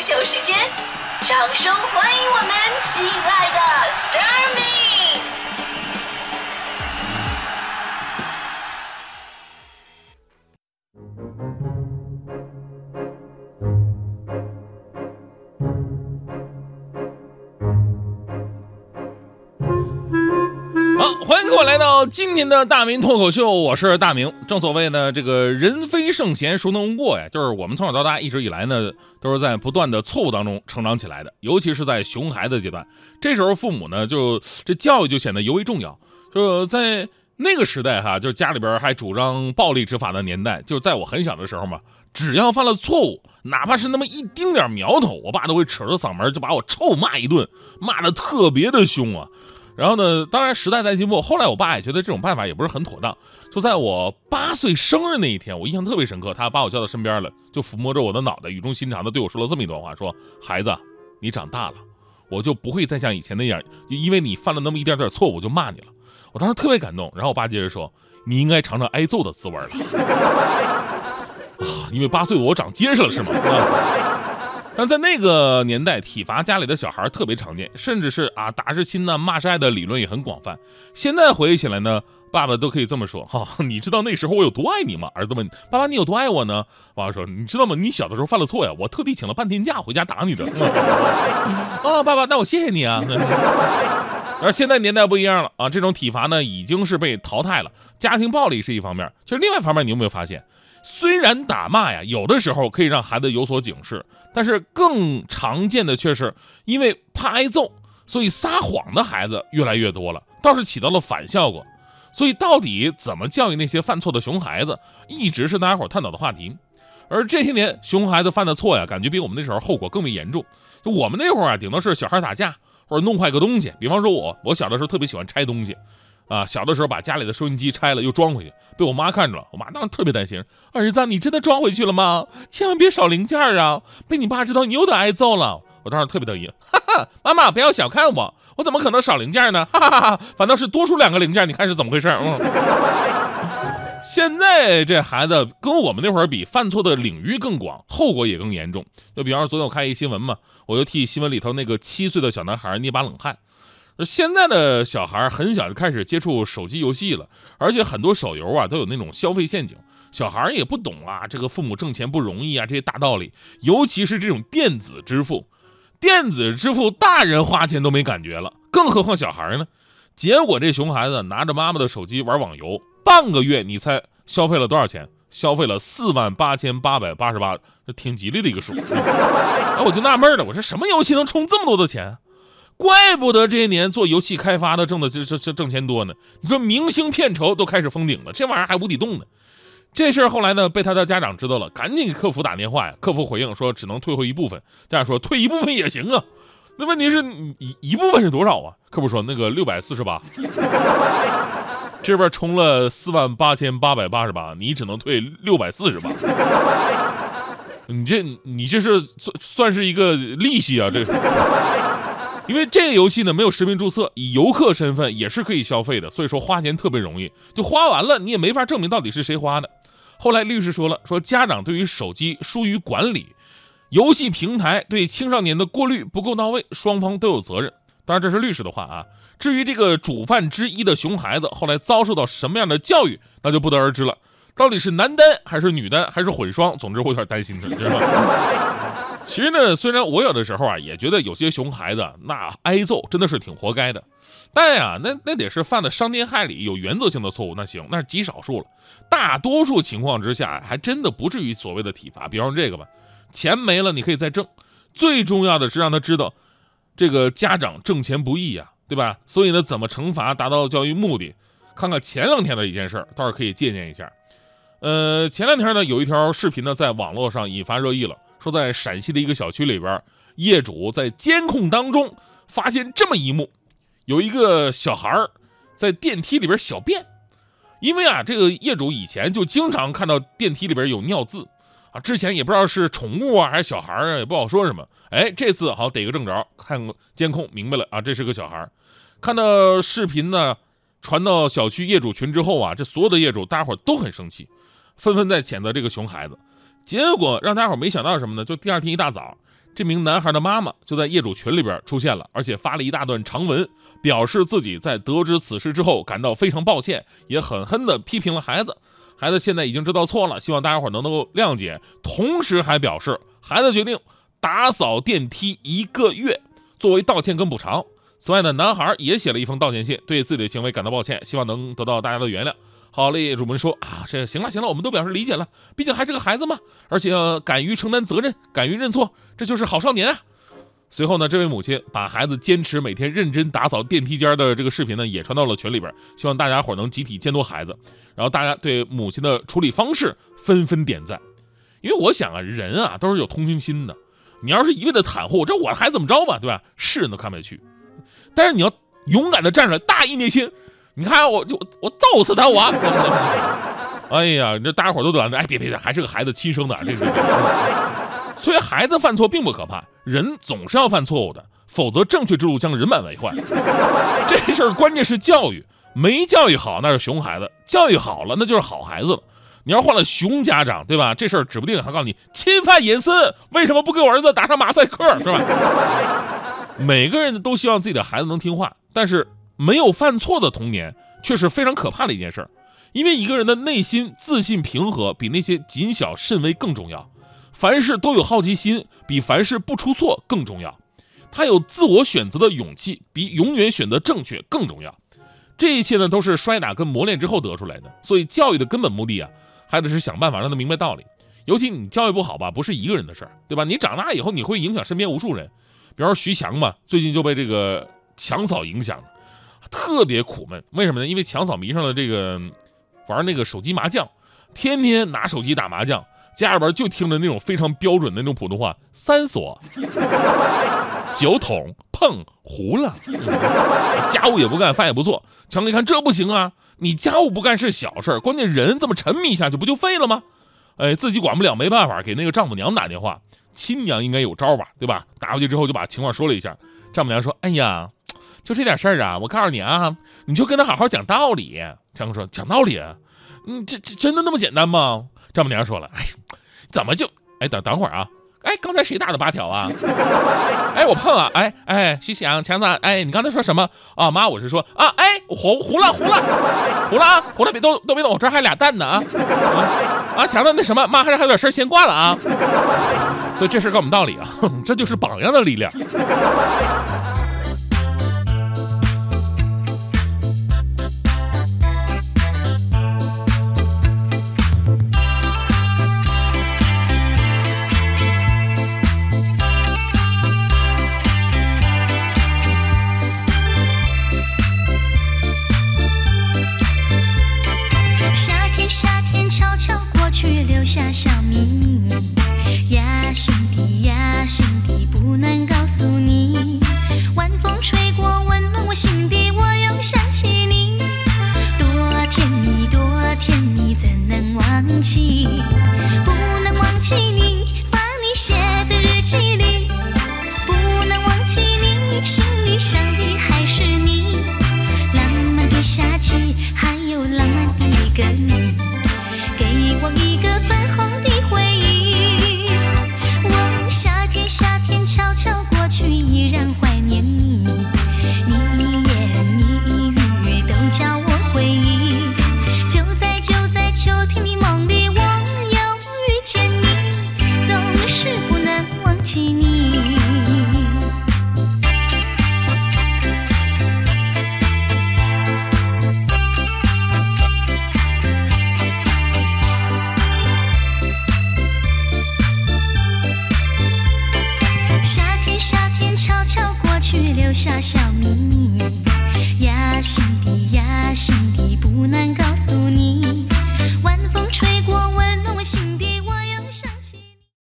秀时间，掌声欢迎我们亲爱的 Stormy 欢迎来到今天的大明脱口秀，我是大明。正所谓呢，这个人非圣贤，孰能无过呀？就是我们从小到大一直以来呢，都是在不断的错误当中成长起来的，尤其是在熊孩子阶段，这时候父母呢，就这教育就显得尤为重要。就在那个时代哈，就是家里边还主张暴力执法的年代，就在我很小的时候嘛，只要犯了错误，哪怕是那么一丁点苗头，我爸都会扯着嗓门就把我臭骂一顿，骂的特别的凶啊。然后呢，当然时代在进步，后来我爸也觉得这种办法也不是很妥当。就在我八岁生日那一天，我印象特别深刻，他把我叫到身边了，就抚摸着我的脑袋，语重心长的对我说了这么一段话：说孩子，你长大了，我就不会再像以前那样，因为你犯了那么一点点错误我就骂你了。我当时特别感动。然后我爸接着说：你应该尝尝挨揍的滋味了。啊，因为八岁我长结实了是吗？啊但在那个年代，体罚家里的小孩特别常见，甚至是啊打是亲呐，骂是爱的理论也很广泛。现在回忆起来呢，爸爸都可以这么说：哈、你知道那时候我有多爱你吗？儿子问爸爸：“你有多爱我呢？”爸爸说：“你知道吗？你小的时候犯了错呀，我特地请了半天假回家打你的。”啊，爸爸，那我谢谢你啊。而现在年代不一样了啊，这种体罚呢已经是被淘汰了。家庭暴力是一方面，其实另外一方面，你有没有发现？虽然打骂呀，有的时候可以让孩子有所警示，但是更常见的却是因为怕挨揍，所以撒谎的孩子越来越多了，倒是起到了反效果。所以到底怎么教育那些犯错的熊孩子，一直是大家伙探讨的话题。而这些年，熊孩子犯的错呀，感觉比我们那时候后果更为严重。就我们那会儿啊，顶多是小孩打架或者弄坏个东西，比方说我，我小的时候特别喜欢拆东西。啊，小的时候把家里的收音机拆了又装回去，被我妈看着了，我妈当时特别担心，儿子，你真的装回去了吗？千万别少零件啊，被你爸知道你又得挨揍了。我当时特别得意，哈哈，妈妈不要小看我，我怎么可能少零件呢？哈哈哈哈，反倒是多出两个零件，你看是怎么回事？嗯。现在这孩子跟我们那会儿比，犯错的领域更广，后果也更严重。就比方说，昨天我看一新闻嘛，我就替新闻里头那个七岁的小男孩捏把冷汗。现在的小孩很小就开始接触手机游戏了，而且很多手游啊都有那种消费陷阱，小孩也不懂啊，这个父母挣钱不容易啊这些大道理，尤其是这种电子支付，电子支付大人花钱都没感觉了，更何况小孩呢？结果这熊孩子拿着妈妈的手机玩网游，半个月你猜消费了多少钱？消费了四万八千八百八十八，这挺吉利的一个数。哎，我就纳闷了，我说什么游戏能充这么多的钱？怪不得这些年做游戏开发的挣的这这这挣钱多呢。你说明星片酬都开始封顶了，这玩意儿还无底洞呢。这事儿后来呢被他的家长知道了，赶紧给客服打电话呀。客服回应说只能退回一部分，家长说退一部分也行啊。那问题是一一部分是多少啊？客服说那个六百四十八，这边充了四万八千八百八十八，你只能退六百四十八。你这你这是算算是一个利息啊？这是。因为这个游戏呢没有实名注册，以游客身份也是可以消费的，所以说花钱特别容易，就花完了你也没法证明到底是谁花的。后来律师说了，说家长对于手机疏于管理，游戏平台对青少年的过滤不够到位，双方都有责任。当然这是律师的话啊。至于这个主犯之一的熊孩子后来遭受到什么样的教育，那就不得而知了。到底是男单还是女单还是混双？总之我有点担心他，知道吗？其实呢，虽然我有的时候啊也觉得有些熊孩子那挨揍真的是挺活该的，但呀，那那得是犯了伤天害理、有原则性的错误，那行，那是极少数了。大多数情况之下，还真的不至于所谓的体罚。比方说这个吧，钱没了你可以再挣，最重要的是让他知道，这个家长挣钱不易呀，对吧？所以呢，怎么惩罚达到教育目的？看看前两天的一件事儿，倒是可以借鉴一下。呃，前两天呢，有一条视频呢在网络上引发热议了。说在陕西的一个小区里边，业主在监控当中发现这么一幕：有一个小孩在电梯里边小便。因为啊，这个业主以前就经常看到电梯里边有尿渍啊，之前也不知道是宠物啊还是小孩啊，也不好说什么。哎，这次好逮个正着，看监控明白了啊，这是个小孩。看到视频呢传到小区业主群之后啊，这所有的业主大家伙都很生气。纷纷在谴责这个熊孩子。结果让大家伙没想到什么呢？就第二天一大早，这名男孩的妈妈就在业主群里边出现了，而且发了一大段长文，表示自己在得知此事之后感到非常抱歉，也狠狠地批评了孩子。孩子现在已经知道错了，希望大家伙能够谅解。同时还表示，孩子决定打扫电梯一个月，作为道歉跟补偿。此外呢，男孩也写了一封道歉信，对自己的行为感到抱歉，希望能得到大家的原谅。好嘞，业主们说啊，这行了行了，我们都表示理解了，毕竟还是个孩子嘛，而且敢于承担责任，敢于认错，这就是好少年啊。随后呢，这位母亲把孩子坚持每天认真打扫电梯间的这个视频呢，也传到了群里边，希望大家伙能集体监督孩子。然后大家对母亲的处理方式纷纷点赞，因为我想啊，人啊都是有同情心的。你要是一味的袒护，这我孩子怎么着吧，对吧？世人都看不下去。但是你要勇敢的站出来，大义灭亲。你看，我就我揍死他，我。哎呀，这大家伙都等着，哎，别别别，还是个孩子亲生的，这是。所以孩子犯错并不可怕，人总是要犯错误的，否则正确之路将人满为患。这事儿关键是教育，没教育好那是熊孩子，教育好了那就是好孩子了。你要换了熊家长，对吧？这事儿指不定还告诉你侵犯隐私，为什么不给我儿子打上马赛克，是吧？每个人都希望自己的孩子能听话，但是没有犯错的童年却是非常可怕的一件事儿，因为一个人的内心自信平和比那些谨小慎微更重要。凡事都有好奇心，比凡事不出错更重要。他有自我选择的勇气，比永远选择正确更重要。这一切呢，都是摔打跟磨练之后得出来的。所以，教育的根本目的啊，还得是想办法让他明白道理。尤其你教育不好吧，不是一个人的事儿，对吧？你长大以后，你会影响身边无数人。比方说徐强嘛，最近就被这个强嫂影响，特别苦闷。为什么呢？因为强嫂迷上了这个玩那个手机麻将，天天拿手机打麻将。家里边就听着那种非常标准的那种普通话，三锁、酒桶、碰糊了，家务也不干，饭也不做。强哥一看这不行啊，你家务不干是小事，关键人这么沉迷下去不就废了吗？哎，自己管不了，没办法，给那个丈母娘打电话，亲娘应该有招吧，对吧？打过去之后就把情况说了一下，丈母娘说：“哎呀，就这点事儿啊，我告诉你啊，你就跟他好好讲道理。”强哥说：“讲道理？嗯，这这真的那么简单吗？”丈母娘说了：“哎，怎么就……哎，等等会儿啊！哎，刚才谁打的八条啊？哎，我碰啊！哎哎，徐翔强子，哎，你刚才说什么啊？妈，我是说啊，哎，糊糊了糊了糊了啊，糊了别都都别动，我这还俩蛋呢啊！啊，强子那什么，妈还是还有点事先挂了啊。所以这事告诉我们道理啊，这就是榜样的力量。”